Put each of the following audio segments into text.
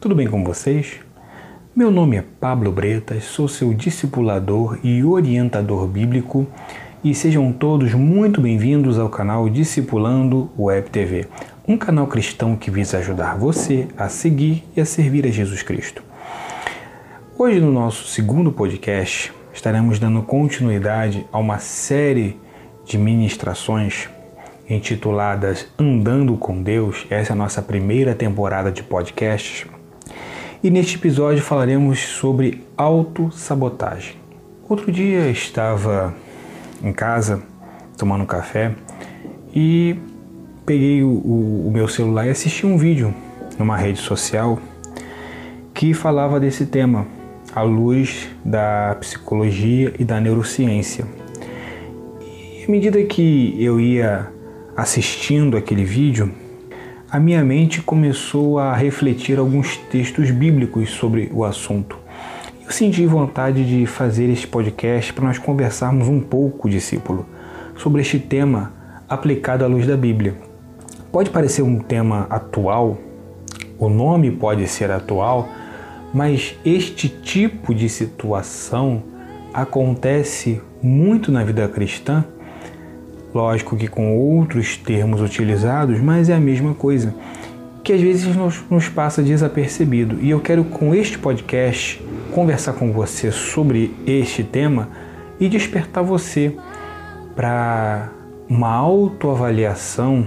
tudo bem com vocês? Meu nome é Pablo Bretas, sou seu discipulador e orientador bíblico e sejam todos muito bem-vindos ao canal Discipulando Web TV, um canal cristão que visa ajudar você a seguir e a servir a Jesus Cristo. Hoje, no nosso segundo podcast, estaremos dando continuidade a uma série de ministrações intituladas Andando com Deus. Essa é a nossa primeira temporada de podcasts. E neste episódio falaremos sobre autossabotagem. Outro dia estava em casa tomando café e peguei o, o, o meu celular e assisti um vídeo numa rede social que falava desse tema à luz da psicologia e da neurociência. E à medida que eu ia assistindo aquele vídeo, a minha mente começou a refletir alguns textos bíblicos sobre o assunto. Eu senti vontade de fazer este podcast para nós conversarmos um pouco, discípulo, sobre este tema aplicado à luz da Bíblia. Pode parecer um tema atual, o nome pode ser atual, mas este tipo de situação acontece muito na vida cristã Lógico que com outros termos utilizados, mas é a mesma coisa, que às vezes nos, nos passa desapercebido. E eu quero com este podcast conversar com você sobre este tema e despertar você para uma autoavaliação,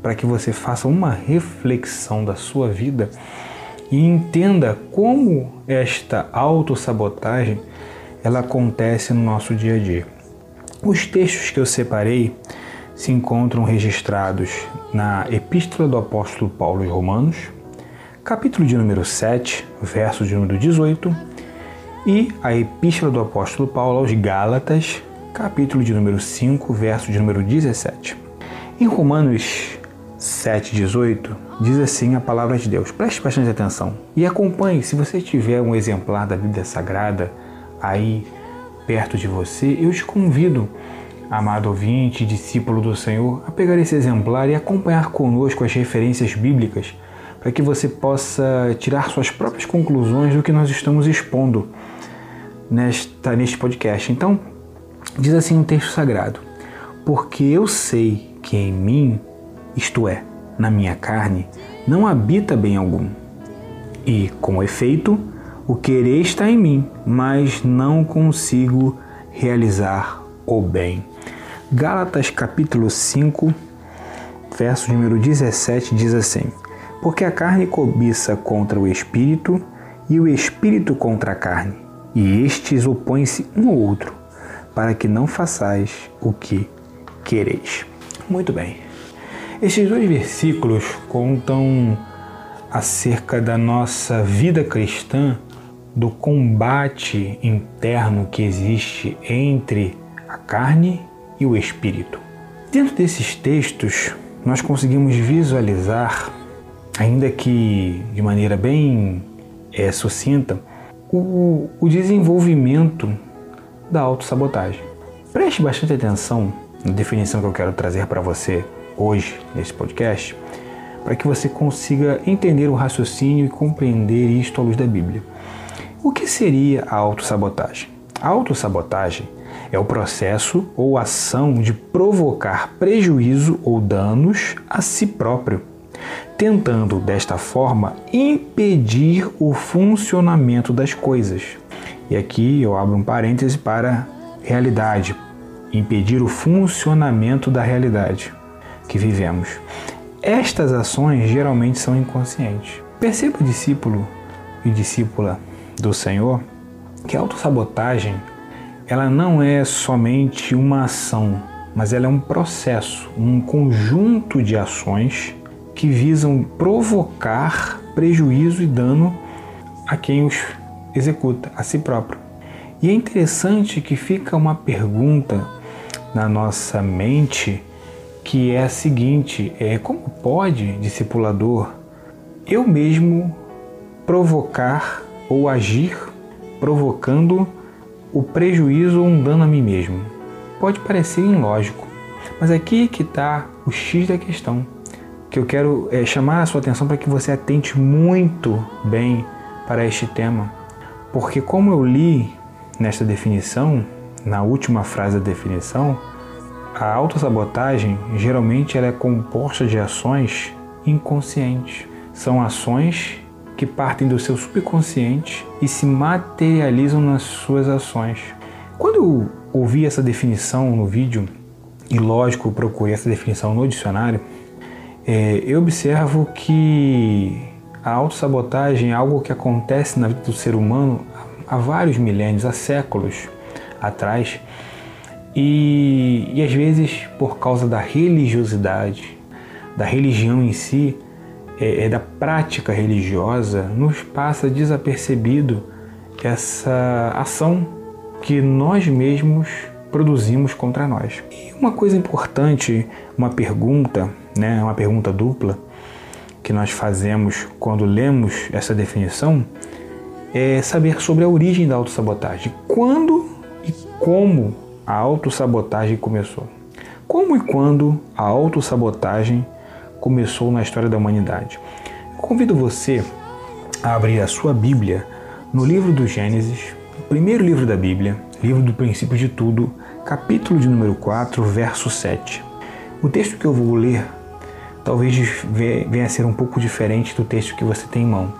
para que você faça uma reflexão da sua vida e entenda como esta autossabotagem ela acontece no nosso dia a dia. Os textos que eu separei se encontram registrados na Epístola do Apóstolo Paulo aos Romanos, capítulo de número 7, verso de número 18, e a Epístola do Apóstolo Paulo aos Gálatas, capítulo de número 5, verso de número 17. Em Romanos 7, 18, diz assim a palavra de Deus. Preste bastante atenção e acompanhe. Se você tiver um exemplar da Bíblia Sagrada aí perto de você, eu te convido, amado ouvinte, discípulo do Senhor, a pegar esse exemplar e acompanhar conosco as referências bíblicas para que você possa tirar suas próprias conclusões do que nós estamos expondo nesta, neste podcast. Então, diz assim um texto sagrado: Porque eu sei que em mim, isto é, na minha carne, não habita bem algum. E, com efeito, o querer está em mim, mas não consigo realizar o bem. Gálatas capítulo 5, verso número 17 diz assim: Porque a carne cobiça contra o espírito e o espírito contra a carne, e estes opõem-se um ao outro, para que não façais o que quereis. Muito bem. Estes dois versículos contam acerca da nossa vida cristã do combate interno que existe entre a carne e o espírito. Dentro desses textos, nós conseguimos visualizar, ainda que de maneira bem é, sucinta, o, o desenvolvimento da autossabotagem. Preste bastante atenção na definição que eu quero trazer para você hoje nesse podcast, para que você consiga entender o raciocínio e compreender isto à luz da Bíblia. O que seria a autossabotagem? A autossabotagem é o processo ou ação de provocar prejuízo ou danos a si próprio, tentando desta forma impedir o funcionamento das coisas. E aqui eu abro um parêntese para realidade, impedir o funcionamento da realidade que vivemos. Estas ações geralmente são inconscientes. Perceba, discípulo e discípula, do Senhor que a autossabotagem ela não é somente uma ação, mas ela é um processo, um conjunto de ações que visam provocar prejuízo e dano a quem os executa, a si próprio. E é interessante que fica uma pergunta na nossa mente que é a seguinte: é como pode, discipulador, eu mesmo provocar ou agir provocando o prejuízo ou um dano a mim mesmo. Pode parecer ilógico, mas aqui é que está o X da questão. que eu quero é, chamar a sua atenção para que você atente muito bem para este tema. Porque, como eu li nesta definição, na última frase da definição, a autossabotagem geralmente ela é composta de ações inconscientes. São ações que partem do seu subconsciente e se materializam nas suas ações. Quando eu ouvi essa definição no vídeo, e lógico, procurei essa definição no dicionário, é, eu observo que a autossabotagem é algo que acontece na vida do ser humano há vários milênios, há séculos atrás, e, e às vezes por causa da religiosidade, da religião em si, é, é da prática religiosa, nos passa desapercebido essa ação que nós mesmos produzimos contra nós. E uma coisa importante, uma pergunta, né, uma pergunta dupla que nós fazemos quando lemos essa definição é saber sobre a origem da autossabotagem. Quando e como a autossabotagem começou? Como e quando a autossabotagem começou na história da humanidade? Convido você a abrir a sua Bíblia no livro do Gênesis, primeiro livro da Bíblia, livro do princípio de tudo, capítulo de número 4, verso 7. O texto que eu vou ler talvez venha a ser um pouco diferente do texto que você tem em mão,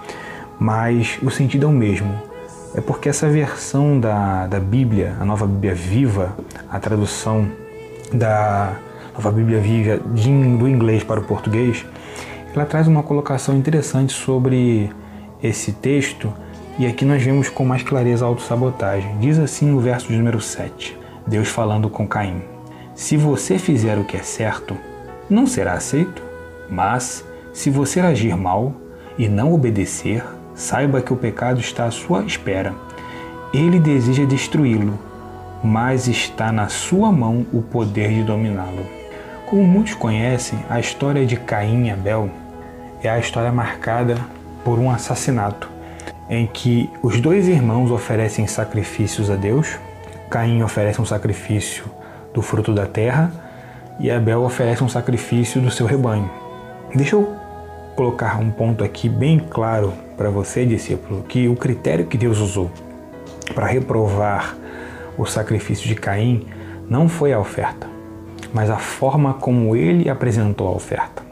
mas o sentido é o mesmo. É porque essa versão da, da Bíblia, a nova Bíblia viva, a tradução da nova Bíblia viva do inglês para o português, ela traz uma colocação interessante sobre esse texto e aqui nós vemos com mais clareza a autossabotagem. Diz assim no verso de número 7, Deus falando com Caim: Se você fizer o que é certo, não será aceito? Mas, se você agir mal e não obedecer, saiba que o pecado está à sua espera. Ele deseja destruí-lo, mas está na sua mão o poder de dominá-lo. Como muitos conhecem, a história de Caim e Abel é a história marcada por um assassinato em que os dois irmãos oferecem sacrifícios a Deus. Caim oferece um sacrifício do fruto da terra e Abel oferece um sacrifício do seu rebanho. Deixa eu colocar um ponto aqui bem claro para você, discípulo, que o critério que Deus usou para reprovar o sacrifício de Caim não foi a oferta, mas a forma como ele apresentou a oferta.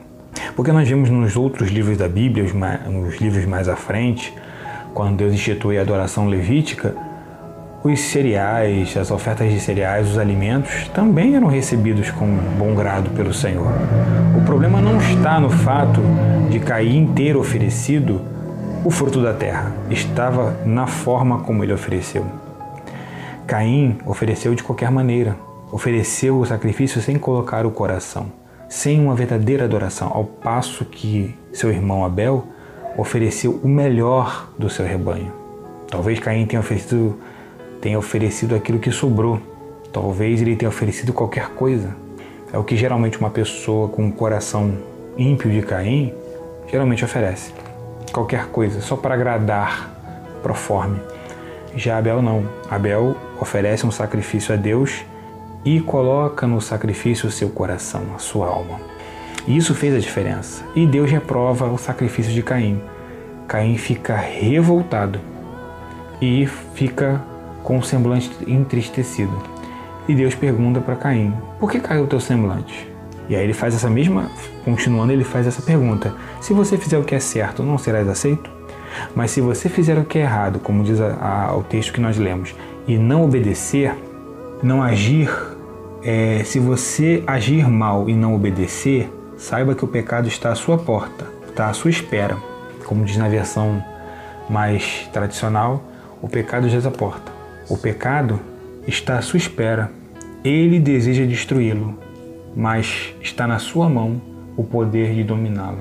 Porque nós vemos nos outros livros da Bíblia, nos livros mais à frente, quando Deus institui a adoração levítica, os cereais, as ofertas de cereais, os alimentos também eram recebidos com bom grado pelo Senhor. O problema não está no fato de Caim ter oferecido o fruto da terra, estava na forma como ele ofereceu. Caim ofereceu de qualquer maneira, ofereceu o sacrifício sem colocar o coração, sem uma verdadeira adoração, ao passo que seu irmão Abel ofereceu o melhor do seu rebanho. Talvez Caim tenha oferecido, tenha oferecido aquilo que sobrou. Talvez ele tenha oferecido qualquer coisa. É o que geralmente uma pessoa com um coração ímpio de Caim geralmente oferece. Qualquer coisa, só para agradar proforme. Já Abel não. Abel oferece um sacrifício a Deus e coloca no sacrifício o seu coração, a sua alma. E isso fez a diferença. E Deus reprova o sacrifício de Caim. Caim fica revoltado e fica com o semblante entristecido. E Deus pergunta para Caim: Por que caiu o teu semblante? E aí ele faz essa mesma, continuando, ele faz essa pergunta: Se você fizer o que é certo, não serás aceito? Mas se você fizer o que é errado, como diz a, a, o texto que nós lemos, e não obedecer, não agir, é, se você agir mal e não obedecer, saiba que o pecado está à sua porta, está à sua espera. Como diz na versão mais tradicional, o pecado já à porta. O pecado está à sua espera. Ele deseja destruí-lo, mas está na sua mão o poder de dominá-lo.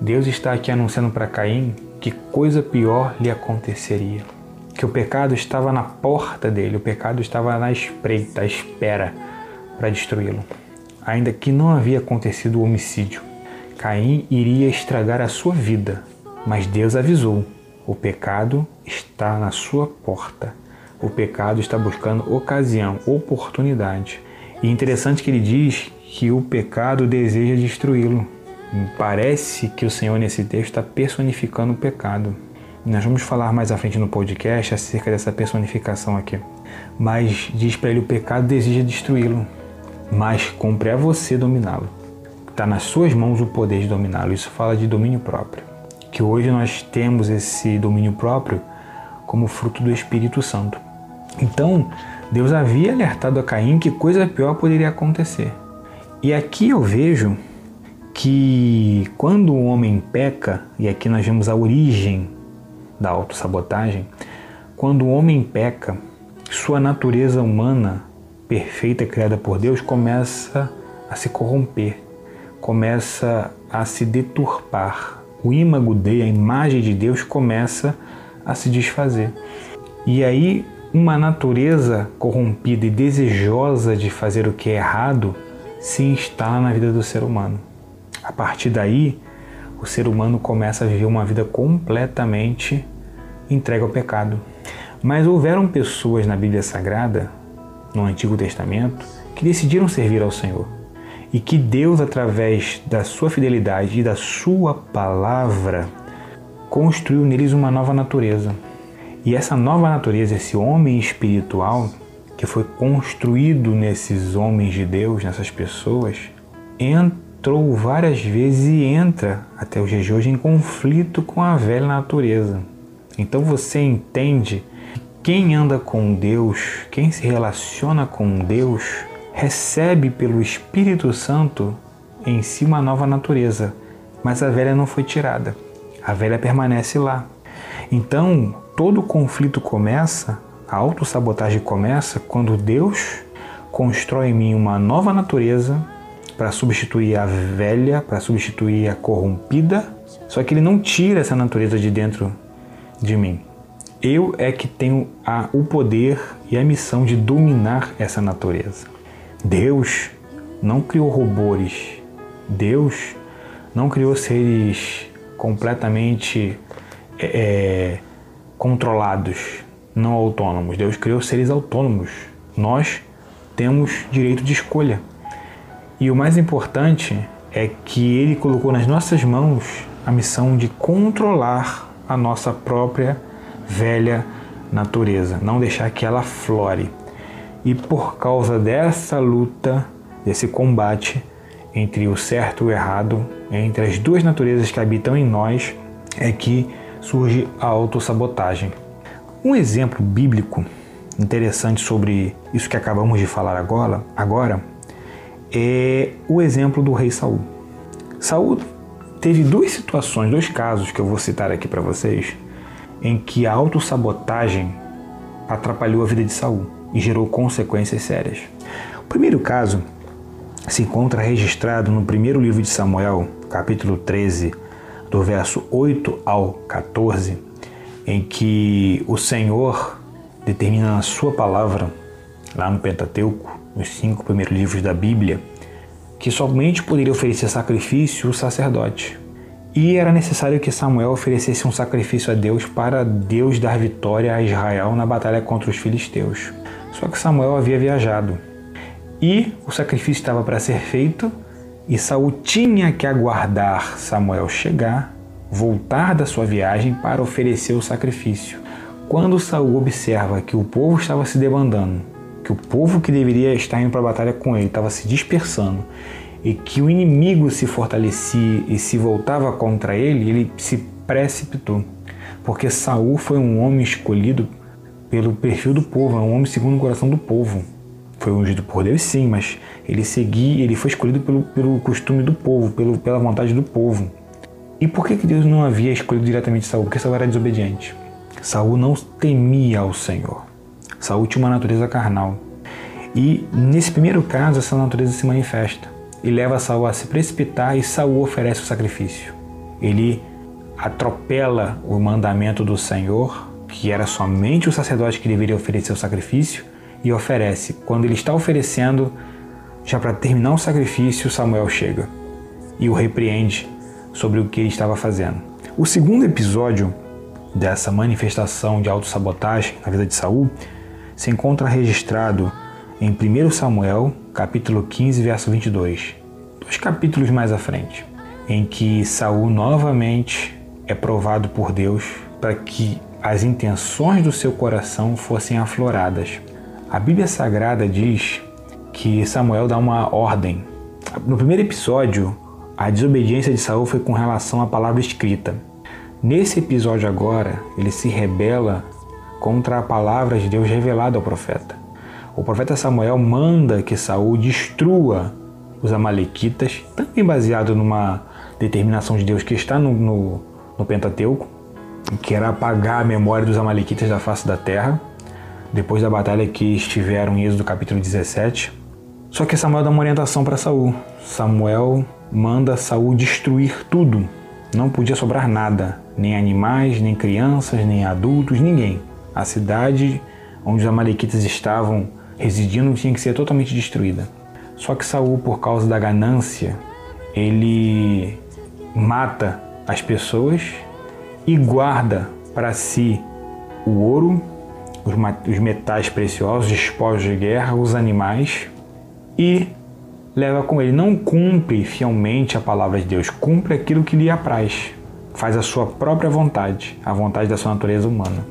Deus está aqui anunciando para Caim que coisa pior lhe aconteceria. Que o pecado estava na porta dele, o pecado estava na espreita, à espera para destruí-lo ainda que não havia acontecido o homicídio. Caim iria estragar a sua vida, mas Deus avisou: o pecado está na sua porta. O pecado está buscando ocasião, oportunidade. E interessante que ele diz que o pecado deseja destruí-lo, Parece que o Senhor nesse texto está personificando o pecado. Nós vamos falar mais à frente no podcast acerca dessa personificação aqui. Mas diz para ele: o pecado deseja destruí-lo, mas cumpre a você dominá-lo. Está nas suas mãos o poder de dominá-lo. Isso fala de domínio próprio. Que hoje nós temos esse domínio próprio como fruto do Espírito Santo. Então, Deus havia alertado a Caim que coisa pior poderia acontecer. E aqui eu vejo que quando o homem peca, e aqui nós vemos a origem da autossabotagem, quando o homem peca, sua natureza humana perfeita criada por Deus começa a se corromper, começa a se deturpar. O ímago de a imagem de Deus começa a se desfazer. E aí uma natureza corrompida e desejosa de fazer o que é errado se instala na vida do ser humano. A partir daí, o ser humano começa a viver uma vida completamente entregue ao pecado. Mas houveram pessoas na Bíblia Sagrada, no Antigo Testamento, que decidiram servir ao Senhor. E que Deus, através da sua fidelidade e da sua palavra, construiu neles uma nova natureza. E essa nova natureza, esse homem espiritual que foi construído nesses homens de Deus, nessas pessoas, entrou várias vezes e entra até os dias de hoje em conflito com a velha natureza. Então você entende que quem anda com Deus, quem se relaciona com Deus, recebe pelo Espírito Santo em si uma nova natureza, mas a velha não foi tirada. A velha permanece lá. Então, todo conflito começa, a autossabotagem começa quando Deus constrói em mim uma nova natureza para substituir a velha, para substituir a corrompida, só que ele não tira essa natureza de dentro de mim. Eu é que tenho a, o poder e a missão de dominar essa natureza. Deus não criou robôs. Deus não criou seres completamente é, é, controlados, não autônomos. Deus criou seres autônomos. Nós temos direito de escolha. E o mais importante é que Ele colocou nas nossas mãos a missão de controlar a nossa própria velha natureza, não deixar que ela flore. E por causa dessa luta, desse combate entre o certo e o errado, entre as duas naturezas que habitam em nós, é que surge a autossabotagem. Um exemplo bíblico interessante sobre isso que acabamos de falar agora, agora é o exemplo do rei Saul. Saul teve duas situações, dois casos que eu vou citar aqui para vocês, em que a autossabotagem atrapalhou a vida de Saul e gerou consequências sérias. O primeiro caso se encontra registrado no primeiro livro de Samuel, capítulo 13, do verso 8 ao 14, em que o Senhor determina na sua palavra, lá no Pentateuco, nos cinco primeiros livros da Bíblia, que somente poderia oferecer sacrifício o sacerdote. E era necessário que Samuel oferecesse um sacrifício a Deus para Deus dar vitória a Israel na batalha contra os filisteus. Só que Samuel havia viajado e o sacrifício estava para ser feito e Saul tinha que aguardar Samuel chegar, voltar da sua viagem para oferecer o sacrifício. Quando Saul observa que o povo estava se debandando, que o povo que deveria estar indo para a batalha com ele estava se dispersando e que o inimigo se fortalecia e se voltava contra ele, ele se precipitou, porque Saul foi um homem escolhido pelo perfil do povo, é um homem segundo o coração do povo foi ungido por Deus, sim, mas ele seguia, ele foi escolhido pelo, pelo costume do povo, pelo, pela vontade do povo. E por que, que Deus não havia escolhido diretamente Saul? Porque Saul era desobediente. Saul não temia ao Senhor. Tinha uma natureza carnal. E nesse primeiro caso, essa natureza se manifesta e leva Saul a se precipitar e Saul oferece o sacrifício. Ele atropela o mandamento do Senhor, que era somente o sacerdote que deveria oferecer o sacrifício, e oferece. Quando ele está oferecendo, já para terminar o sacrifício, Samuel chega e o repreende sobre o que ele estava fazendo. O segundo episódio dessa manifestação de autossabotagem na vida de Saul se encontra registrado em 1 Samuel, capítulo 15, verso 22, dois capítulos mais à frente. em que Saul novamente é provado por Deus para que as intenções do seu coração fossem afloradas. A Bíblia Sagrada diz que Samuel dá uma ordem. No primeiro episódio, a desobediência de Saul foi com relação à palavra escrita. Nesse episódio agora, ele se rebela contra a palavra de Deus revelada ao profeta. O profeta Samuel manda que Saul destrua os amalequitas, também baseado numa determinação de Deus que está no, no, no Pentateuco, que era apagar a memória dos amalequitas da face da terra, depois da batalha que estiveram em Êxodo capítulo 17. Só que Samuel dá uma orientação para Saul. Samuel manda Saul destruir tudo. Não podia sobrar nada, nem animais, nem crianças, nem adultos, ninguém. A cidade onde os amalequitas estavam residindo tinha que ser totalmente destruída. Só que Saul, por causa da ganância, ele mata as pessoas e guarda para si o ouro, os metais preciosos, despojos de guerra, os animais e leva com ele. Não cumpre fielmente a palavra de Deus, cumpre aquilo que lhe apraz, faz a sua própria vontade, a vontade da sua natureza humana,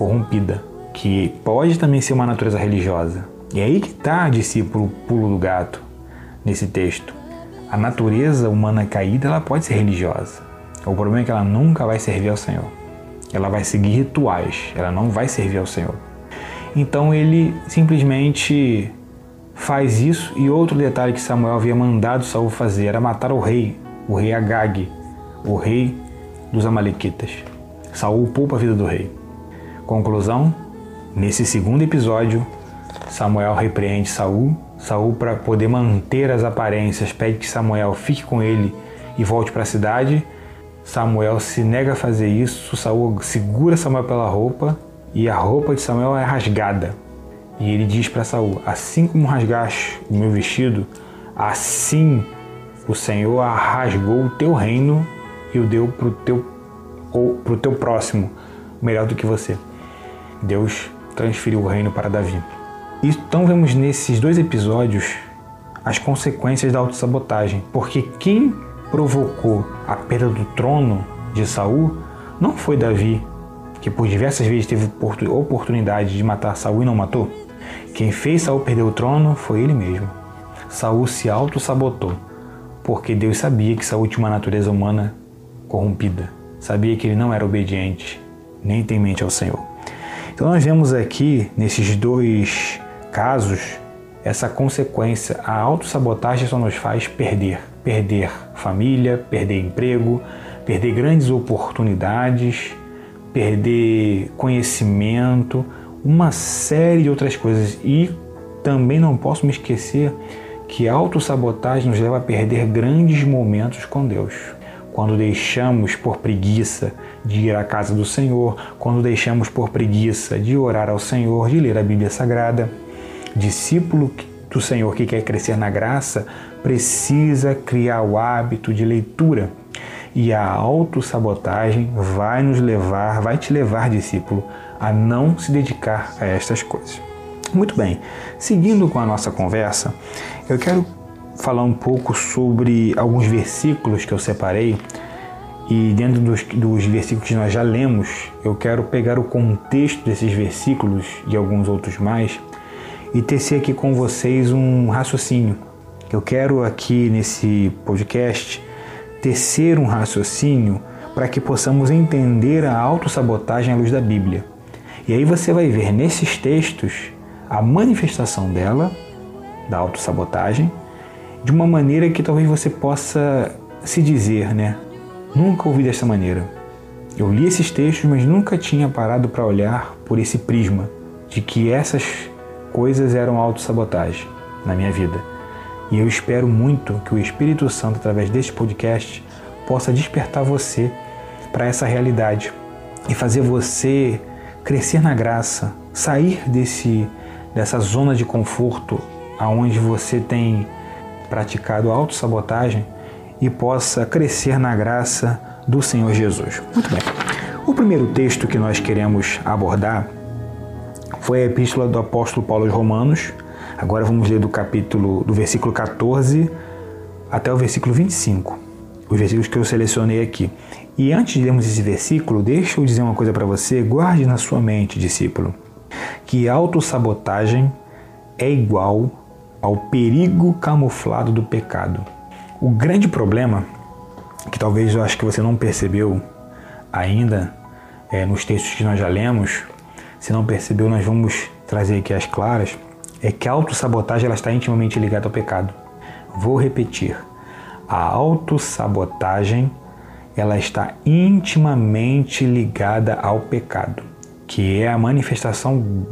corrompida, que pode também ser uma natureza religiosa. E é aí que está, discípulo, pulo do gato, nesse texto. A natureza humana caída ela pode ser religiosa, o problema é que ela nunca vai servir ao Senhor. Ela vai seguir rituais, ela não vai servir ao Senhor. Então ele simplesmente faz isso e outro detalhe que Samuel havia mandado Saul fazer era matar o rei, o rei Agag, o rei dos amalequitas. Saul poupa a vida do rei. Conclusão: nesse segundo episódio, Samuel repreende Saul. Saul para poder manter as aparências pede que Samuel fique com ele e volte para a cidade Samuel se nega a fazer isso, Saul segura Samuel pela roupa e a roupa de Samuel é rasgada. E ele diz para Saul: Assim como rasgaste o meu vestido, assim o Senhor rasgou o teu reino e o deu para o teu, pro teu próximo, melhor do que você. Deus transferiu o reino para Davi. Então vemos nesses dois episódios as consequências da autossabotagem, porque quem provocou a perda do trono de Saul não foi Davi, que por diversas vezes teve oportunidade de matar Saul e não matou. Quem fez Saul perder o trono foi ele mesmo. Saul se auto-sabotou, porque Deus sabia que Saul tinha uma natureza humana corrompida. Sabia que ele não era obediente, nem temente ao Senhor. Então nós vemos aqui, nesses dois casos, essa consequência. A autossabotagem só nos faz perder perder família, perder emprego, perder grandes oportunidades, perder conhecimento, uma série de outras coisas. E também não posso me esquecer que a autossabotagem nos leva a perder grandes momentos com Deus. Quando deixamos por preguiça de ir à casa do Senhor, quando deixamos por preguiça de orar ao Senhor, de ler a Bíblia Sagrada, discípulo do Senhor que quer crescer na graça precisa criar o hábito de leitura. E a autossabotagem vai nos levar, vai te levar, discípulo, a não se dedicar a estas coisas. Muito bem, seguindo com a nossa conversa, eu quero falar um pouco sobre alguns versículos que eu separei. E dentro dos, dos versículos que nós já lemos, eu quero pegar o contexto desses versículos e alguns outros mais e tecer aqui com vocês um raciocínio eu quero aqui nesse podcast tecer um raciocínio para que possamos entender a autossabotagem à luz da Bíblia. E aí você vai ver nesses textos a manifestação dela, da autossabotagem, de uma maneira que talvez você possa se dizer, né? Nunca ouvi dessa maneira. Eu li esses textos, mas nunca tinha parado para olhar por esse prisma de que essas coisas eram autossabotagem na minha vida. E eu espero muito que o Espírito Santo, através deste podcast, possa despertar você para essa realidade e fazer você crescer na graça, sair desse dessa zona de conforto aonde você tem praticado autossabotagem e possa crescer na graça do Senhor Jesus. Muito bem. O primeiro texto que nós queremos abordar foi a epístola do apóstolo Paulo aos Romanos, Agora vamos ler do capítulo, do versículo 14 até o versículo 25. os versículos que eu selecionei aqui. E antes de lermos esse versículo, deixa eu dizer uma coisa para você, guarde na sua mente, discípulo, que autossabotagem é igual ao perigo camuflado do pecado. O grande problema, que talvez eu acho que você não percebeu ainda é, nos textos que nós já lemos, se não percebeu, nós vamos trazer aqui as claras, é que a autossabotagem ela está intimamente ligada ao pecado. Vou repetir. A autossabotagem ela está intimamente ligada ao pecado, que é a manifestação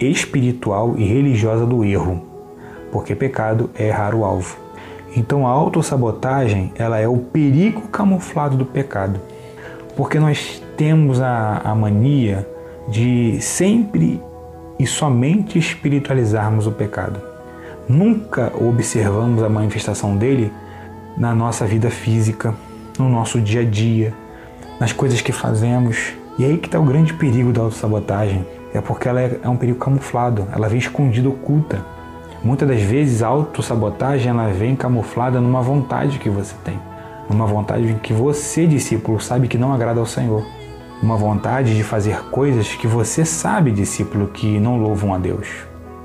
espiritual e religiosa do erro, porque pecado é errar o alvo. Então a autossabotagem ela é o perigo camuflado do pecado, porque nós temos a, a mania de sempre e somente espiritualizarmos o pecado. Nunca observamos a manifestação dele na nossa vida física, no nosso dia a dia, nas coisas que fazemos. E aí que está o grande perigo da autossabotagem. É porque ela é, é um perigo camuflado, ela vem escondida, oculta. Muitas das vezes a autossabotagem ela vem camuflada numa vontade que você tem. Numa vontade que você, discípulo, sabe que não agrada ao Senhor. Uma vontade de fazer coisas que você sabe, discípulo, que não louvam a Deus.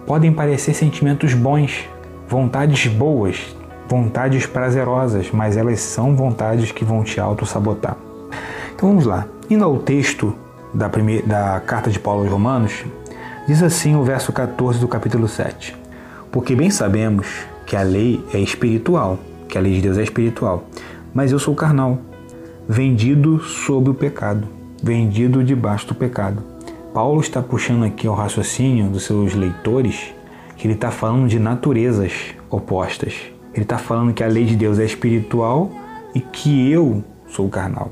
Podem parecer sentimentos bons, vontades boas, vontades prazerosas, mas elas são vontades que vão te auto-sabotar. Então vamos lá. Indo ao texto da, primeira, da carta de Paulo aos Romanos, diz assim o verso 14 do capítulo 7. Porque bem sabemos que a lei é espiritual, que a lei de Deus é espiritual, mas eu sou carnal, vendido sob o pecado, vendido debaixo do pecado. Paulo está puxando aqui ao raciocínio dos seus leitores que ele está falando de naturezas opostas. Ele está falando que a lei de Deus é espiritual e que eu sou carnal.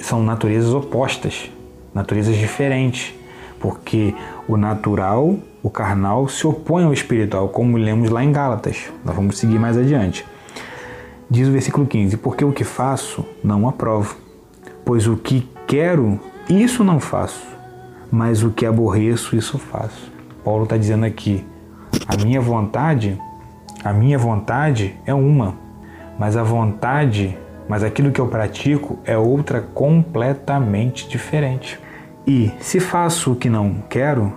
São naturezas opostas, naturezas diferentes, porque o natural, o carnal, se opõe ao espiritual, como lemos lá em Gálatas. Nós vamos seguir mais adiante. Diz o versículo 15: Porque o que faço, não aprovo, pois o que quero, isso não faço, mas o que aborreço, isso faço. Paulo está dizendo aqui: a minha vontade a minha vontade é uma, mas a vontade, mas aquilo que eu pratico é outra completamente diferente. E se faço o que não quero,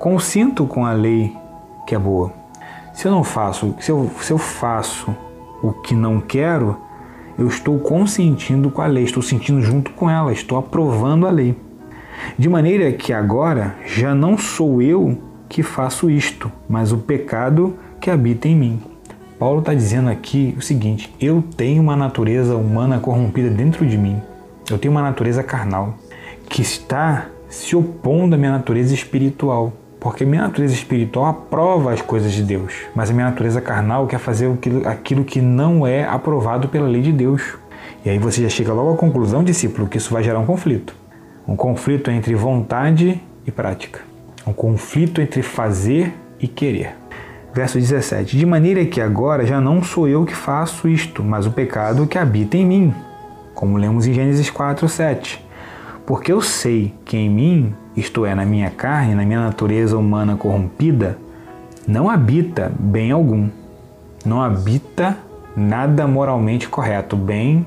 consinto com a lei que é boa. Se eu não faço, se eu, se eu faço o que não quero, eu estou consentindo com a lei, estou sentindo junto com ela, estou aprovando a lei. De maneira que agora já não sou eu que faço isto, mas o pecado que habita em mim. Paulo está dizendo aqui o seguinte: eu tenho uma natureza humana corrompida dentro de mim. Eu tenho uma natureza carnal que está se opondo à minha natureza espiritual. Porque minha natureza espiritual aprova as coisas de Deus, mas a minha natureza carnal quer fazer aquilo que não é aprovado pela lei de Deus. E aí você já chega logo à conclusão, discípulo, que isso vai gerar um conflito. Um conflito entre vontade e prática. Um conflito entre fazer e querer. Verso 17: De maneira que agora já não sou eu que faço isto, mas o pecado que habita em mim. Como lemos em Gênesis 4, 7. Porque eu sei que em mim, isto é, na minha carne, na minha natureza humana corrompida, não habita bem algum. Não habita nada moralmente correto. Bem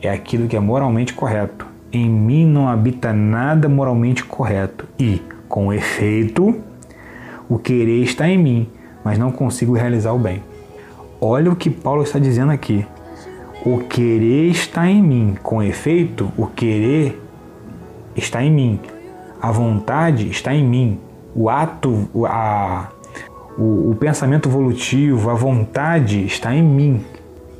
é aquilo que é moralmente correto. Em mim não habita nada moralmente correto. E, com efeito, o querer está em mim, mas não consigo realizar o bem. Olha o que Paulo está dizendo aqui. O querer está em mim. Com efeito, o querer está em mim. A vontade está em mim. O ato, a, o, o pensamento volutivo, a vontade está em mim.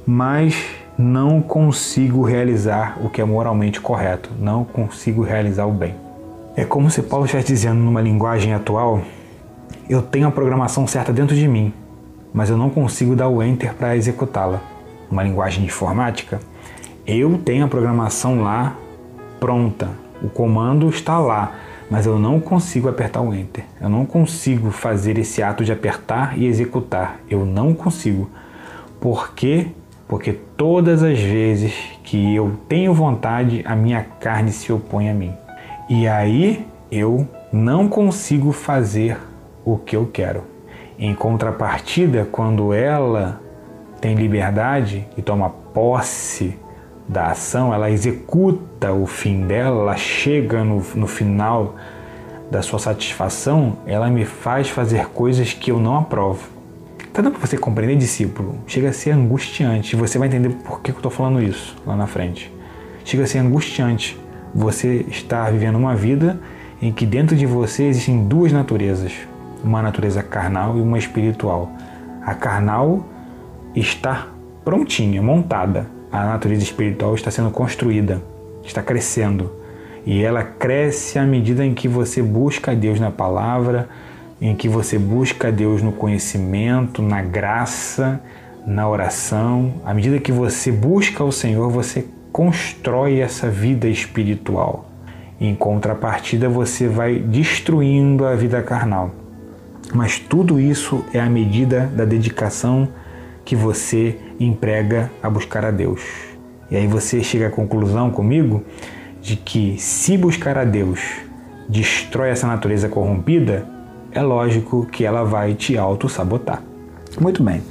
Mas não consigo realizar o que é moralmente correto. Não consigo realizar o bem. É como se Paulo estivesse dizendo numa linguagem atual eu tenho a programação certa dentro de mim, mas eu não consigo dar o enter para executá-la. Uma linguagem informática, eu tenho a programação lá pronta, o comando está lá, mas eu não consigo apertar o enter. Eu não consigo fazer esse ato de apertar e executar. Eu não consigo. Por quê? Porque todas as vezes que eu tenho vontade, a minha carne se opõe a mim. E aí eu não consigo fazer o que eu quero. Em contrapartida, quando ela tem liberdade e toma posse da ação, ela executa o fim dela, ela chega no, no final da sua satisfação, ela me faz fazer coisas que eu não aprovo. Tá dando para você compreender, discípulo? Chega a ser angustiante. Você vai entender por que eu estou falando isso lá na frente. Chega a ser angustiante. Você está vivendo uma vida em que dentro de você existem duas naturezas, uma natureza carnal e uma espiritual. A carnal está prontinha, montada. A natureza espiritual está sendo construída, está crescendo. E ela cresce à medida em que você busca Deus na palavra, em que você busca Deus no conhecimento, na graça, na oração. À medida que você busca o Senhor, você constrói essa vida espiritual. Em contrapartida, você vai destruindo a vida carnal. Mas tudo isso é a medida da dedicação que você emprega a buscar a Deus. E aí você chega à conclusão comigo de que se buscar a Deus destrói essa natureza corrompida, é lógico que ela vai te auto-sabotar. Muito bem.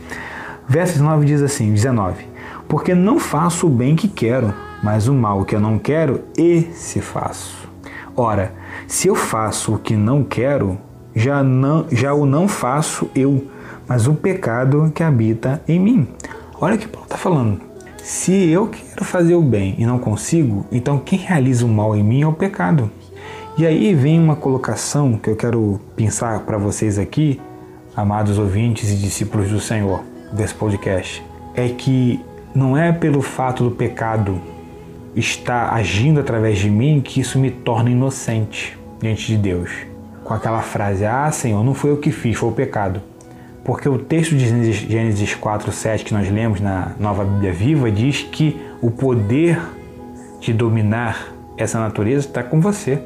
Verso 19 diz assim, 19: Porque não faço o bem que quero, mas o mal que eu não quero, esse faço. Ora, se eu faço o que não quero, já, não, já o não faço eu, mas o pecado que habita em mim. Olha o que Paulo está falando. Se eu quero fazer o bem e não consigo, então quem realiza o mal em mim é o pecado. E aí vem uma colocação que eu quero pensar para vocês aqui, amados ouvintes e discípulos do Senhor desse podcast, é que não é pelo fato do pecado estar agindo através de mim que isso me torna inocente diante de Deus. Com aquela frase: "Ah, Senhor, não foi eu que fiz, foi o pecado". Porque o texto de Gênesis 4, 7 que nós lemos na Nova Bíblia Viva diz que o poder de dominar essa natureza está com você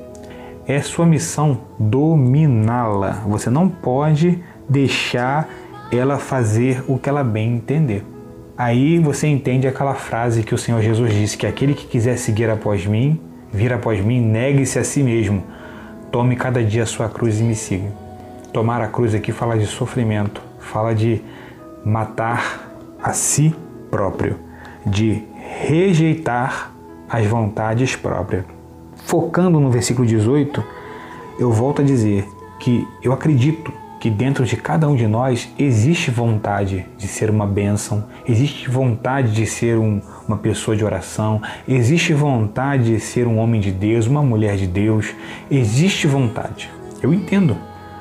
é sua missão dominá-la. Você não pode deixar ela fazer o que ela bem entender. Aí você entende aquela frase que o Senhor Jesus disse: que aquele que quiser seguir após mim, vir após mim, negue-se a si mesmo. Tome cada dia a sua cruz e me siga. Tomar a cruz aqui fala de sofrimento, fala de matar a si próprio, de rejeitar as vontades próprias focando no versículo 18, eu volto a dizer que eu acredito que dentro de cada um de nós existe vontade de ser uma bênção, existe vontade de ser um, uma pessoa de oração, existe vontade de ser um homem de Deus, uma mulher de Deus, existe vontade. Eu entendo,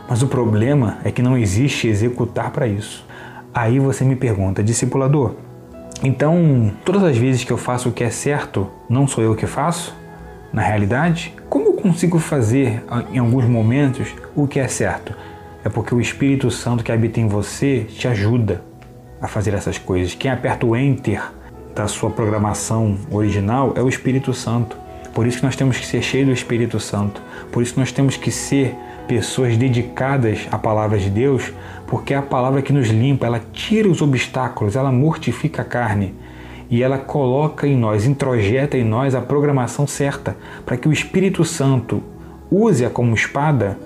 mas o problema é que não existe executar para isso. Aí você me pergunta, discipulador, então todas as vezes que eu faço o que é certo, não sou eu que faço? Na realidade, como eu consigo fazer em alguns momentos o que é certo? É porque o Espírito Santo que habita em você te ajuda a fazer essas coisas. Quem aperta o Enter da sua programação original é o Espírito Santo. Por isso que nós temos que ser cheios do Espírito Santo. Por isso que nós temos que ser pessoas dedicadas à palavra de Deus, porque é a palavra que nos limpa, ela tira os obstáculos, ela mortifica a carne e ela coloca em nós, introjeta em nós a programação certa para que o Espírito Santo use-a como espada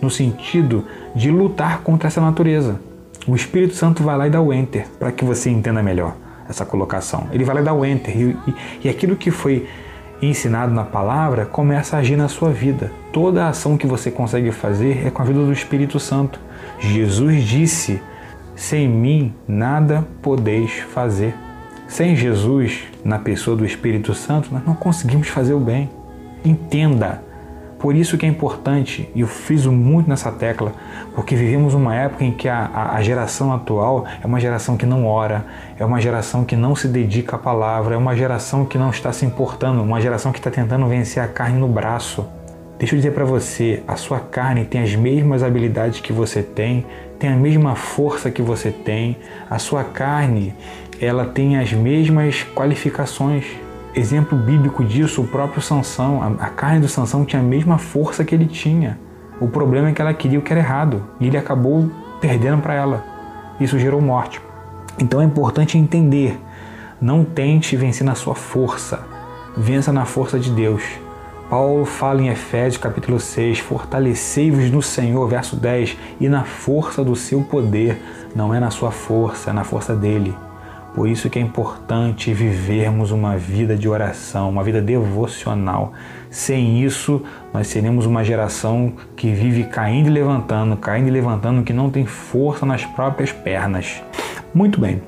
no sentido de lutar contra essa natureza. O Espírito Santo vai lá e dá o enter para que você entenda melhor essa colocação. Ele vai lá e dá o enter e, e, e aquilo que foi ensinado na palavra começa a agir na sua vida. Toda ação que você consegue fazer é com a vida do Espírito Santo. Jesus disse: Sem mim nada podeis fazer. Sem Jesus, na pessoa do Espírito Santo, nós não conseguimos fazer o bem. Entenda. Por isso que é importante, e eu fiz muito nessa tecla, porque vivemos uma época em que a, a, geração atual é uma geração que não ora, é uma geração que não se dedica à palavra, é uma geração que não está se importando, uma geração que está tentando vencer a carne no braço. Deixa eu dizer para você, a sua carne tem as mesmas habilidades que você tem, tem a mesma força que você tem, a sua carne ela tem as mesmas qualificações. Exemplo bíblico disso, o próprio Sansão, a, carne do Sansão tinha a mesma força que ele tinha. O problema é que ela queria o que era errado e ele acabou perdendo para ela. Isso gerou morte. Então é importante entender. Não tente vencer na sua força. Vença na força de Deus. Paulo fala em Efésios capítulo 6, fortalecei-vos no Senhor, verso 10, e na força do seu poder, não é na sua força, é na força dele. Por isso que é importante vivermos uma vida de oração, uma vida devocional. Sem isso, nós seremos uma geração que vive caindo e levantando, caindo e levantando, que não tem força nas próprias pernas. Muito bem.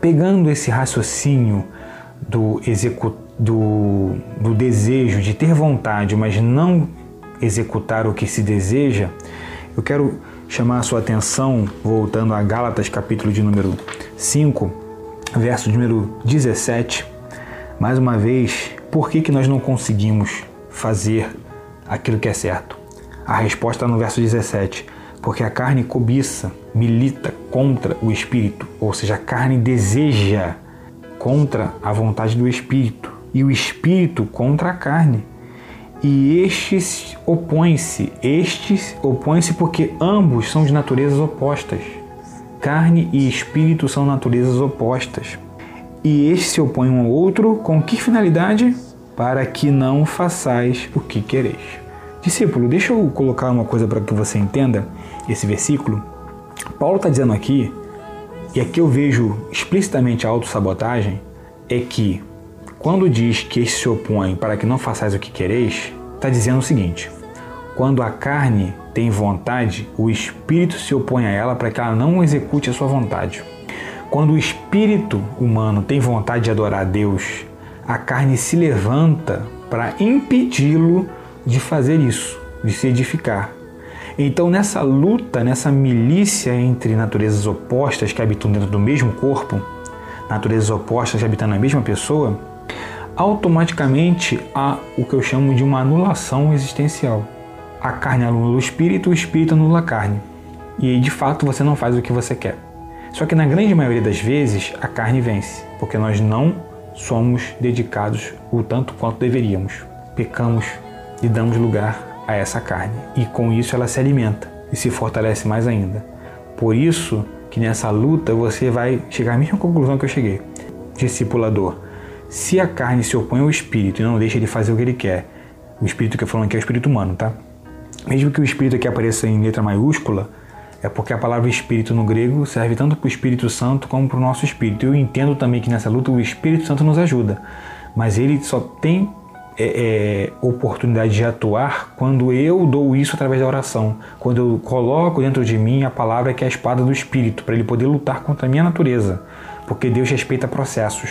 Pegando esse raciocínio do, do, do desejo de ter vontade, mas não executar o que se deseja, eu quero chamar a sua atenção, voltando a Gálatas, capítulo de número 5, verso número 17. Mais uma vez, por que, que nós não conseguimos fazer aquilo que é certo? A resposta está no verso 17. Porque a carne cobiça, milita contra o espírito, ou seja, a carne deseja contra a vontade do espírito e o espírito contra a carne. E estes opõem-se, estes opõem-se porque ambos são de naturezas opostas. Carne e espírito são naturezas opostas. E estes se opõem um ao outro com que finalidade? Para que não façais o que quereis. Discípulo, deixa eu colocar uma coisa para que você entenda esse versículo. Paulo está dizendo aqui, e aqui eu vejo explicitamente a autossabotagem, é que quando diz que este se opõe para que não façais o que quereis, está dizendo o seguinte: quando a carne tem vontade, o espírito se opõe a ela para que ela não execute a sua vontade. Quando o espírito humano tem vontade de adorar a Deus, a carne se levanta para impedi-lo de fazer isso, de se edificar. Então, nessa luta, nessa milícia entre naturezas opostas que habitam dentro do mesmo corpo, naturezas opostas que habitam na mesma pessoa, automaticamente há o que eu chamo de uma anulação existencial. A carne anula o espírito, o espírito anula a carne. E de fato você não faz o que você quer. Só que na grande maioria das vezes a carne vence, porque nós não somos dedicados o tanto quanto deveríamos. Pecamos e damos lugar a essa carne, e com isso ela se alimenta e se fortalece mais ainda. Por isso que nessa luta você vai chegar à mesma conclusão que eu cheguei. Discipulador, se a carne se opõe ao espírito e não deixa ele fazer o que ele quer, o espírito que eu falando aqui é o espírito humano, tá? Mesmo que o espírito aqui apareça em letra maiúscula, é porque a palavra espírito no grego serve tanto para o Espírito Santo como para o nosso espírito. Eu entendo também que nessa luta o Espírito Santo nos ajuda, mas ele só tem é, é, oportunidade de atuar quando eu dou isso através da oração, quando eu coloco dentro de mim a palavra que é a espada do Espírito, para ele poder lutar contra a minha natureza, porque Deus respeita processos.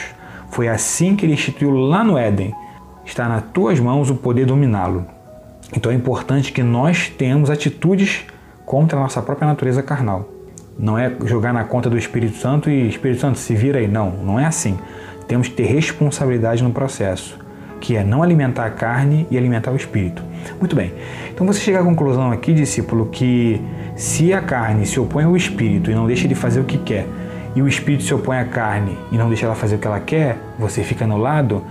Foi assim que ele instituiu lá no Éden. Está nas tuas mãos o poder dominá-lo. Então é importante que nós tenhamos atitudes contra a nossa própria natureza carnal. Não é jogar na conta do Espírito Santo e Espírito Santo se vira aí. Não, não é assim. Temos que ter responsabilidade no processo, que é não alimentar a carne e alimentar o espírito. Muito bem. Então você chega à conclusão aqui, discípulo, que se a carne se opõe ao espírito e não deixa de fazer o que quer, e o espírito se opõe à carne e não deixa ela fazer o que ela quer, você fica no lado,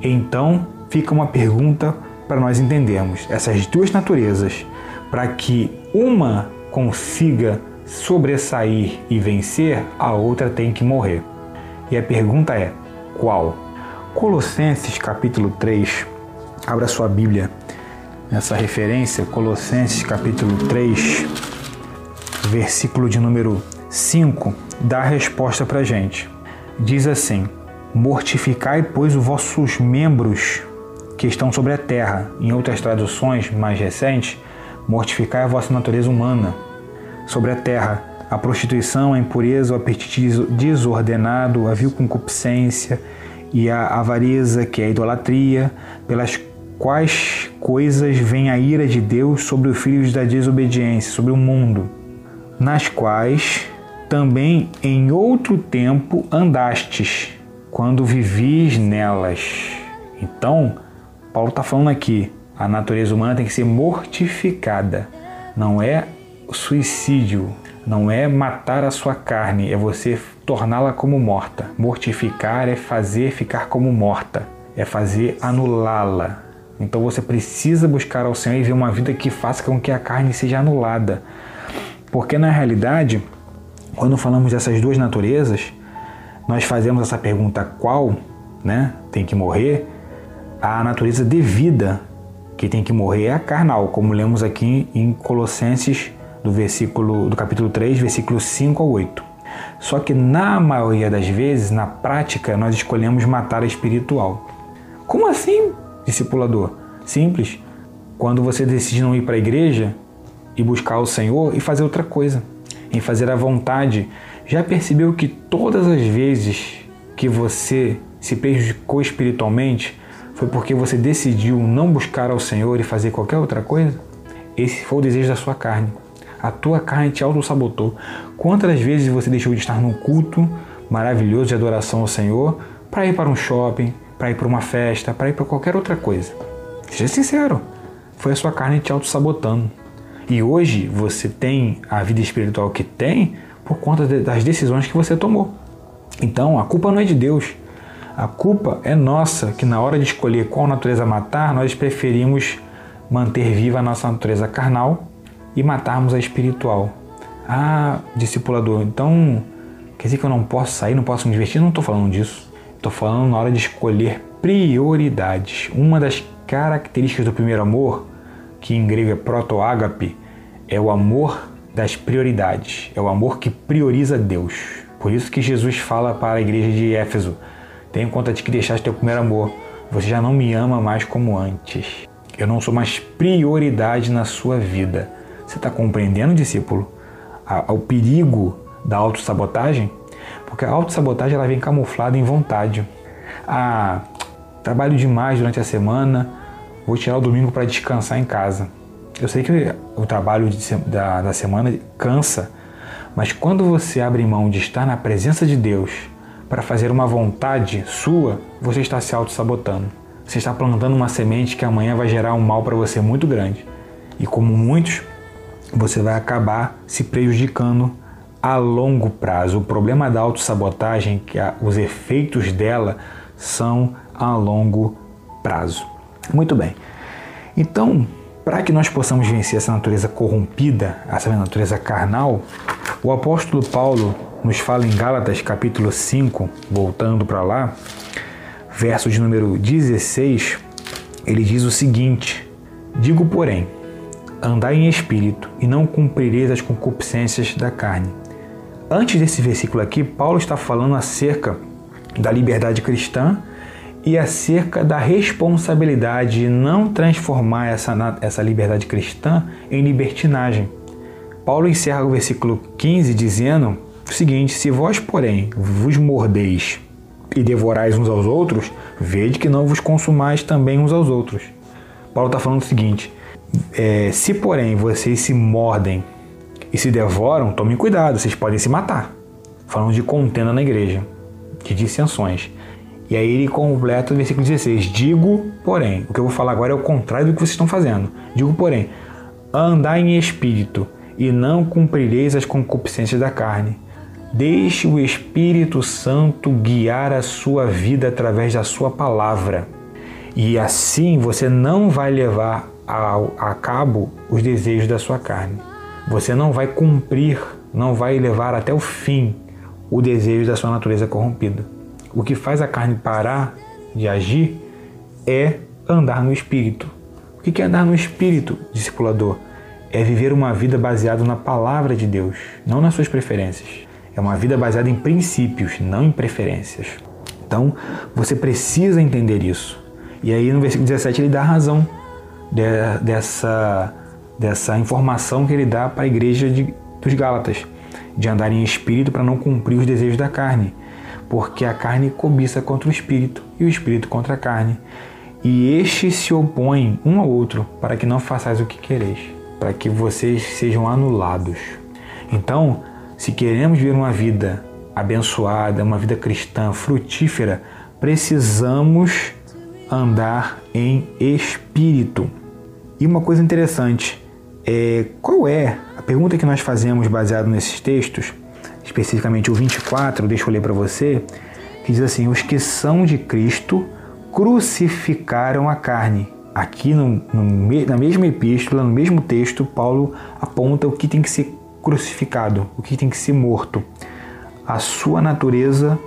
então fica uma pergunta para nós entendermos essas duas naturezas, para que uma consiga sobressair e vencer, a outra tem que morrer. E a pergunta é: qual? Colossenses capítulo 3, abra sua Bíblia nessa referência, Colossenses capítulo 3, versículo de número 5 dá a resposta para gente. Diz assim: Mortificai, pois, os vossos membros que estão sobre a terra. Em outras traduções mais recentes, mortificai a vossa natureza humana sobre a terra. A prostituição, a impureza, o apetite desordenado, a vil concupiscência e a avareza, que é a idolatria, pelas quais coisas vem a ira de Deus sobre os filhos da desobediência, sobre o mundo, nas quais também em outro tempo andastes, quando vivis nelas. Então, Paulo está falando aqui, a natureza humana tem que ser mortificada. Não é suicídio, não é matar a sua carne, é você torná-la como morta. Mortificar é fazer ficar como morta, é fazer anulá-la. Então você precisa buscar ao Senhor e ver uma vida que faça com que a carne seja anulada. Porque na realidade, quando falamos dessas duas naturezas, nós fazemos essa pergunta qual, né, tem que morrer, a natureza devida que tem que morrer é carnal, como lemos aqui em Colossenses do versículo do capítulo 3, versículos 5 ao 8. Só que na maioria das vezes, na prática, nós escolhemos matar a espiritual. Como assim, discipulador? Simples. Quando você decide não ir para a igreja e buscar o Senhor e fazer outra coisa, em fazer a vontade, já percebeu que todas as vezes que você se prejudicou espiritualmente foi porque você decidiu não buscar ao Senhor e fazer qualquer outra coisa? Esse foi o desejo da sua carne. A tua carne te auto-sabotou. Quantas vezes você deixou de estar num culto maravilhoso de adoração ao Senhor para ir para um shopping, para ir para uma festa, para ir para qualquer outra coisa? Seja sincero, foi a sua carne te auto-sabotando. E hoje você tem a vida espiritual que tem por conta das decisões que você tomou. Então a culpa não é de Deus. A culpa é nossa, que na hora de escolher qual natureza matar, nós preferimos manter viva a nossa natureza carnal e matarmos a espiritual. Ah, discipulador, então quer dizer que eu não posso sair, não posso me divertir? Não estou falando disso. Estou falando na hora de escolher prioridades. Uma das características do primeiro amor, que em grego é proto-ágape, é o amor das prioridades. É o amor que prioriza Deus. Por isso que Jesus fala para a igreja de Éfeso: Tenha em conta de que deixaste teu primeiro amor. Você já não me ama mais como antes. Eu não sou mais prioridade na sua vida. Você está compreendendo, discípulo? o perigo da autossabotagem? Porque a autossabotagem ela vem camuflada em vontade. Ah, trabalho demais durante a semana, vou tirar o domingo para descansar em casa. Eu sei que o trabalho de, da, da semana cansa, mas quando você abre mão de estar na presença de Deus para fazer uma vontade sua, você está se auto-sabotando. Você está plantando uma semente que amanhã vai gerar um mal para você muito grande. E como muitos, você vai acabar se prejudicando a longo prazo. O problema da autossabotagem que os efeitos dela são a longo prazo. Muito bem. Então, para que nós possamos vencer essa natureza corrompida, essa natureza carnal, o apóstolo Paulo nos fala em Gálatas capítulo 5, voltando para lá, verso de número 16, ele diz o seguinte: Digo, porém, andai em espírito e não cumprireis as concupiscências da carne. Antes desse versículo aqui, Paulo está falando acerca da liberdade cristã e acerca da responsabilidade de não transformar essa, essa liberdade cristã em libertinagem. Paulo encerra o versículo 15 dizendo seguinte: Se vós, porém, vos mordeis e devorais uns aos outros, vede que não vos consumais também uns aos outros. Paulo está falando o seguinte: é, se porém vocês se mordem e se devoram, tomem cuidado, vocês podem se matar. Falando de contenda na igreja, de dissensões. E aí ele completa o versículo 16: Digo, porém, o que eu vou falar agora é o contrário do que vocês estão fazendo. Digo, porém, andai em espírito e não cumprireis as concupiscências da carne. Deixe o Espírito Santo guiar a sua vida através da sua palavra. E assim você não vai levar a, cabo os desejos da sua carne. Você não vai cumprir, não vai levar até o fim o desejo da sua natureza corrompida. O que faz a carne parar de agir é andar no espírito. O que é andar no espírito, discipulador? É viver uma vida baseada na palavra de Deus, não nas suas preferências. É uma vida baseada em princípios, não em preferências. Então, você precisa entender isso. E aí no versículo 17 ele dá razão de, dessa, dessa informação que ele dá para a igreja de, dos Gálatas, de andar em espírito para não cumprir os desejos da carne porque a carne cobiça contra o espírito e o espírito contra a carne. E estes se opõem um ao outro para que não façais o que quereis, para que vocês sejam anulados. Então, se queremos ver uma vida abençoada, uma vida cristã frutífera, precisamos andar em espírito. E uma coisa interessante é qual é a pergunta que nós fazemos baseado nesses textos especificamente o 24, deixa eu ler para você, que diz assim: Os que são de Cristo crucificaram a carne. Aqui no, no, na mesma epístola, no mesmo texto, Paulo aponta o que tem que ser crucificado, o que tem que ser morto. A sua natureza,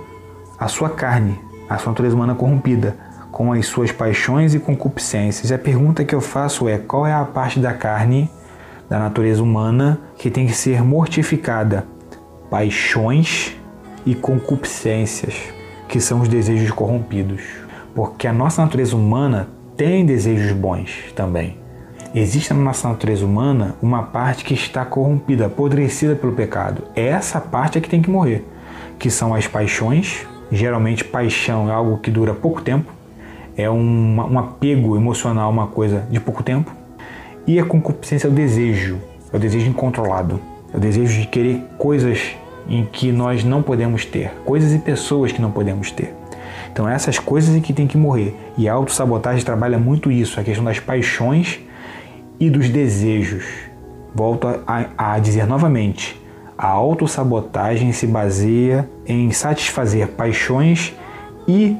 a sua carne, a sua natureza humana corrompida, com as suas paixões e concupiscências. E a pergunta que eu faço é: qual é a parte da carne, da natureza humana, que tem que ser mortificada? paixões e concupiscências, que são os desejos corrompidos. Porque a nossa natureza humana tem desejos bons também. Existe na nossa natureza humana uma parte que está corrompida, apodrecida pelo pecado. É essa parte é que tem que morrer, que são as paixões. Geralmente, paixão é algo que dura pouco tempo, é um, um apego emocional, uma coisa de pouco tempo. E a concupiscência é o desejo, é o desejo incontrolado, é o desejo de querer coisas em que nós não podemos ter, coisas e pessoas que não podemos ter. Então essas coisas é que tem que morrer. E a autossabotagem trabalha muito isso, a questão das paixões e dos desejos. Volto a, a dizer novamente, a autossabotagem se baseia em satisfazer paixões e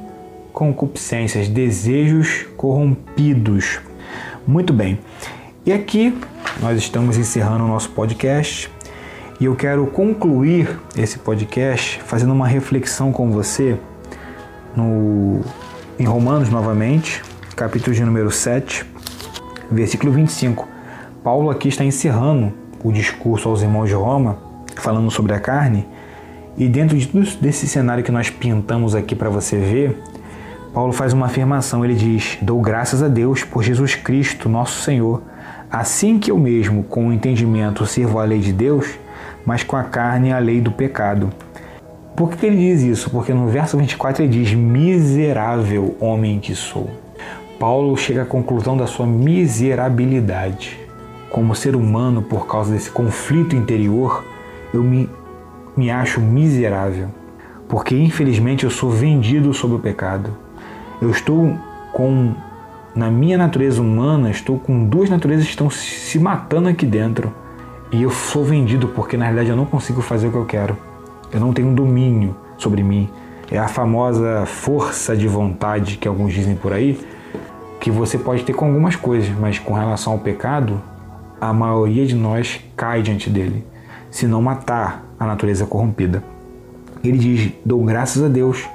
concupiscências, desejos corrompidos. Muito bem. E aqui nós estamos encerrando o nosso podcast e eu quero concluir esse podcast fazendo uma reflexão com você no, em Romanos novamente, capítulo de número 7, versículo 25. Paulo aqui está encerrando o discurso aos irmãos de Roma, falando sobre a carne, e dentro de tudo desse cenário que nós pintamos aqui para você ver, Paulo faz uma afirmação, ele diz: Dou graças a Deus por Jesus Cristo, nosso Senhor, assim que eu mesmo, com o entendimento, sirvo a lei de Deus, mas com a carne a lei do pecado. Por que ele diz isso? Porque no verso 24 ele diz: Miserável homem que sou. Paulo chega à conclusão da sua miserabilidade. Como ser humano, por causa desse conflito interior, eu me, me acho miserável. Porque infelizmente eu sou vendido sob o pecado. Eu estou com, na minha natureza humana, estou com duas naturezas que estão se matando aqui dentro. E eu sou vendido porque na realidade eu não consigo fazer o que eu quero. Eu não tenho domínio sobre mim. É a famosa força de vontade que alguns dizem por aí, que você pode ter com algumas coisas, mas com relação ao pecado, a maioria de nós cai diante dele, se não matar a natureza corrompida. Ele diz: Dou graças a Deus,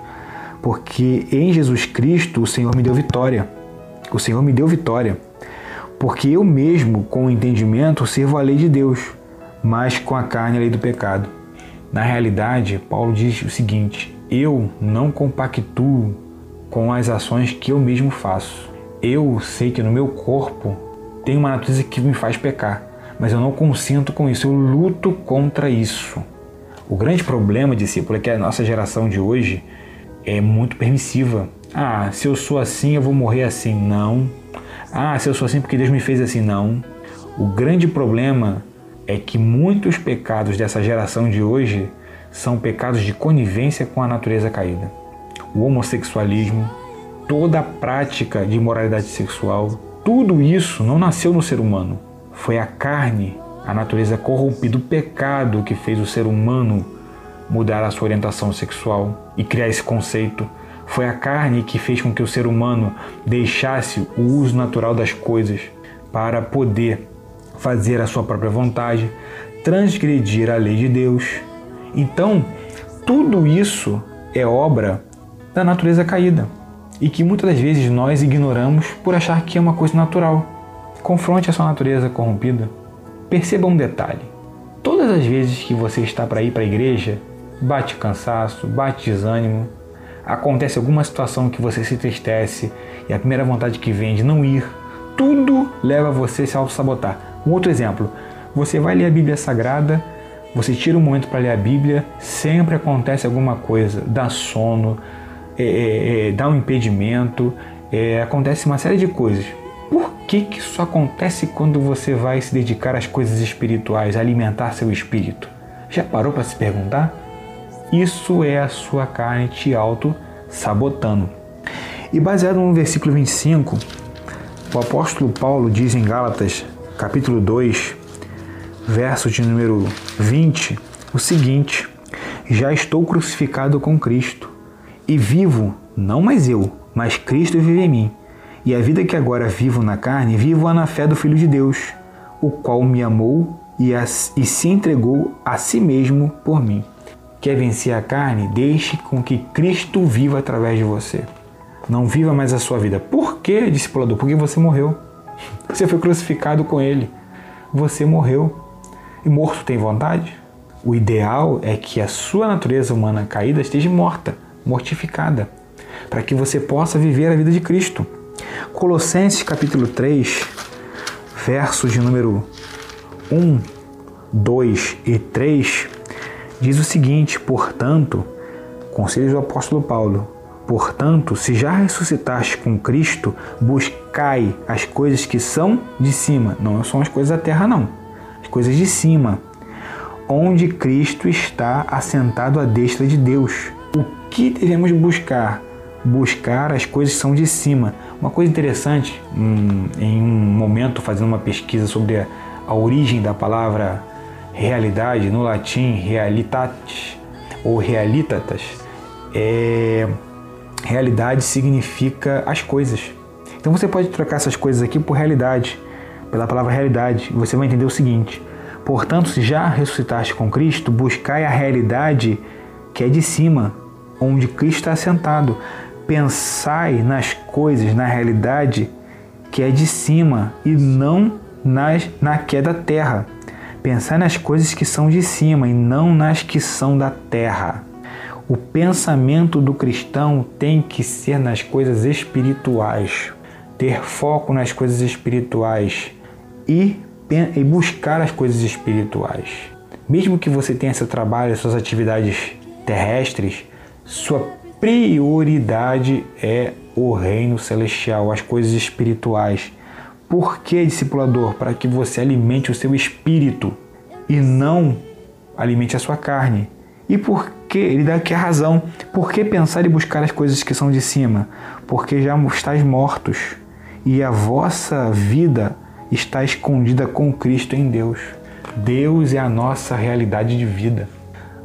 porque em Jesus Cristo o Senhor me deu vitória. O Senhor me deu vitória porque eu mesmo, com o entendimento, sirvo a lei de Deus, mas com a carne a lei do pecado. Na realidade, Paulo diz o seguinte: eu não compactuo com as ações que eu mesmo faço. Eu sei que no meu corpo tem uma natureza que me faz pecar, mas eu não consinto com isso, eu luto contra isso. O grande problema, discípulo, é que a nossa geração de hoje é muito permissiva. Ah, se eu sou assim, eu vou morrer assim. Não, ah, se eu sou assim porque Deus me fez assim. Não. O grande problema é que muitos pecados dessa geração de hoje são pecados de conivência com a natureza caída. O homossexualismo, toda a prática de imoralidade sexual, tudo isso não nasceu no ser humano. Foi a carne, a natureza corrompida, o pecado que fez o ser humano mudar a sua orientação sexual e criar esse conceito foi a carne que fez com que o ser humano deixasse o uso natural das coisas para poder fazer a sua própria vontade, transgredir a lei de Deus. Então, tudo isso é obra da natureza caída e que muitas das vezes nós ignoramos por achar que é uma coisa natural. Confronte a sua natureza corrompida. Perceba um detalhe: todas as vezes que você está para ir para a igreja, bate cansaço, bate desânimo, acontece alguma situação que você se entristece e a primeira vontade que vem de não ir, tudo leva você a se auto-sabotar. Um outro exemplo, você vai ler a Bíblia Sagrada, você tira um momento para ler a Bíblia, sempre acontece alguma coisa, dá sono, é, é, é, dá um impedimento, é, acontece uma série de coisas. Por que, que isso acontece quando você vai se dedicar às coisas espirituais, alimentar seu espírito? Já parou para se perguntar? Isso é a sua carne te auto-sabotando. E baseado no versículo 25, o apóstolo Paulo diz em Gálatas, capítulo 2, verso de número 20, o seguinte: Já estou crucificado com Cristo, e vivo, não mais eu, mas Cristo vive em mim. E a vida que agora vivo na carne, vivo-a na fé do Filho de Deus, o qual me amou e, as, e se entregou a si mesmo por mim. Quer vencer a carne? Deixe com que Cristo viva através de você. Não viva mais a sua vida. Por que, discipulador? Porque você morreu. Você foi crucificado com Ele. Você morreu. E morto tem vontade? O ideal é que a sua natureza humana caída esteja morta, mortificada, para que você possa viver a vida de Cristo. Colossenses capítulo 3, versos de número 1, 2 e 3, diz o seguinte: Portanto, conselhos do apóstolo Paulo, Portanto, se já ressuscitaste com Cristo, buscai as coisas que são de cima, não são as coisas da terra, não, as coisas de cima, onde Cristo está assentado à destra de Deus. Que devemos buscar? Buscar as coisas que são de cima. Uma coisa interessante, hum, em um momento fazendo uma pesquisa sobre a, a origem da palavra realidade, no latim realitatis ou realitatas, é Realidade significa as coisas. Então você pode trocar essas coisas aqui por realidade, pela palavra realidade, e você vai entender o seguinte: portanto, se já ressuscitaste com Cristo, buscai a realidade que é de cima, onde Cristo está sentado. Pensai nas coisas, na realidade que é de cima e não nas, na que é da terra. Pensai nas coisas que são de cima e não nas que são da terra. O pensamento do cristão tem que ser nas coisas espirituais, ter foco nas coisas espirituais e, e buscar as coisas espirituais. Mesmo que você tenha seu trabalho, suas atividades terrestres, sua prioridade é o reino celestial, as coisas espirituais. Por que, discipulador? Para que você alimente o seu espírito e não alimente a sua carne. E por que ele dá aqui a razão? Por que pensar e buscar as coisas que são de cima? Porque já estáis mortos e a vossa vida está escondida com Cristo em Deus. Deus é a nossa realidade de vida.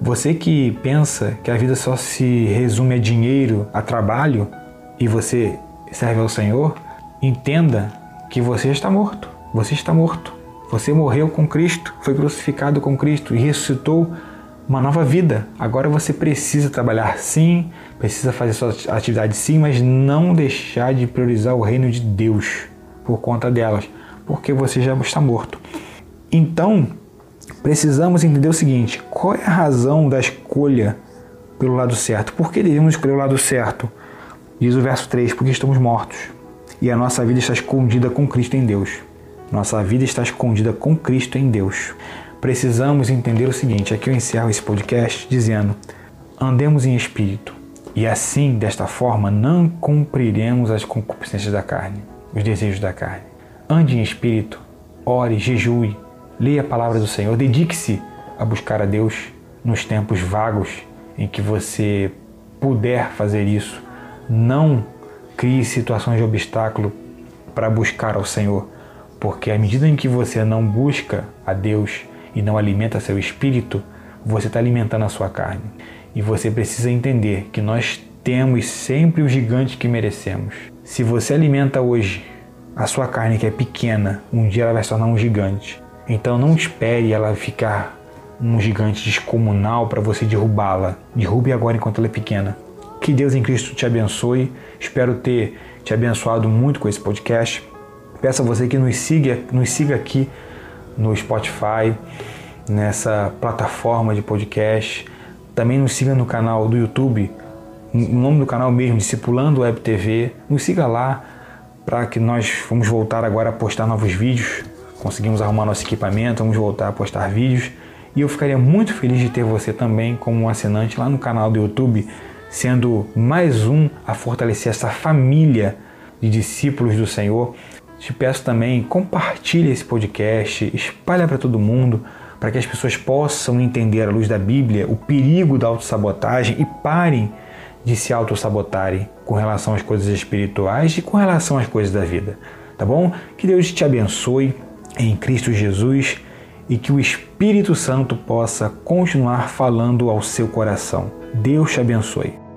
Você que pensa que a vida só se resume a dinheiro, a trabalho e você serve ao Senhor, entenda que você está morto. Você está morto. Você morreu com Cristo, foi crucificado com Cristo e ressuscitou uma nova vida. Agora você precisa trabalhar sim, precisa fazer sua atividade sim, mas não deixar de priorizar o reino de Deus por conta delas, porque você já está morto. Então, precisamos entender o seguinte: qual é a razão da escolha pelo lado certo? Por que devemos escolher o lado certo? Diz o verso 3: porque estamos mortos e a nossa vida está escondida com Cristo em Deus. Nossa vida está escondida com Cristo em Deus precisamos entender o seguinte: aqui eu encerro esse podcast dizendo: andemos em espírito, e assim, desta forma, não cumpriremos as concupiscências da carne, os desejos da carne. Ande em espírito, ore, jejue, leia a palavra do Senhor, dedique-se a buscar a Deus nos tempos vagos em que você puder fazer isso. Não crie situações de obstáculo para buscar ao Senhor, porque à medida em que você não busca a Deus, e não alimenta seu espírito, você está alimentando a sua carne. E você precisa entender que nós temos sempre o gigante que merecemos. Se você alimenta hoje a sua carne que é pequena, um dia ela vai se tornar um gigante. Então não espere ela ficar um gigante descomunal para você derrubá-la. Derrube agora enquanto ela é pequena. Que Deus em Cristo te abençoe. Espero ter te abençoado muito com esse podcast. Peço a você que nos siga, nos siga aqui no Spotify, nessa plataforma de podcast. Também nos siga no canal do YouTube, o nome do canal mesmo, Discipulando Web TV. Nos siga lá para que nós vamos voltar agora a postar novos vídeos. Conseguimos arrumar nosso equipamento, vamos voltar a postar vídeos. E eu ficaria muito feliz de ter você também como um assinante lá no canal do YouTube, sendo mais um a fortalecer essa família de discípulos do Senhor. Te peço também, compartilhe esse podcast, espalhe para todo mundo, para que as pessoas possam entender à luz da Bíblia o perigo da autossabotagem e parem de se autossabotarem com relação às coisas espirituais e com relação às coisas da vida. Tá bom? Que Deus te abençoe em Cristo Jesus e que o Espírito Santo possa continuar falando ao seu coração. Deus te abençoe.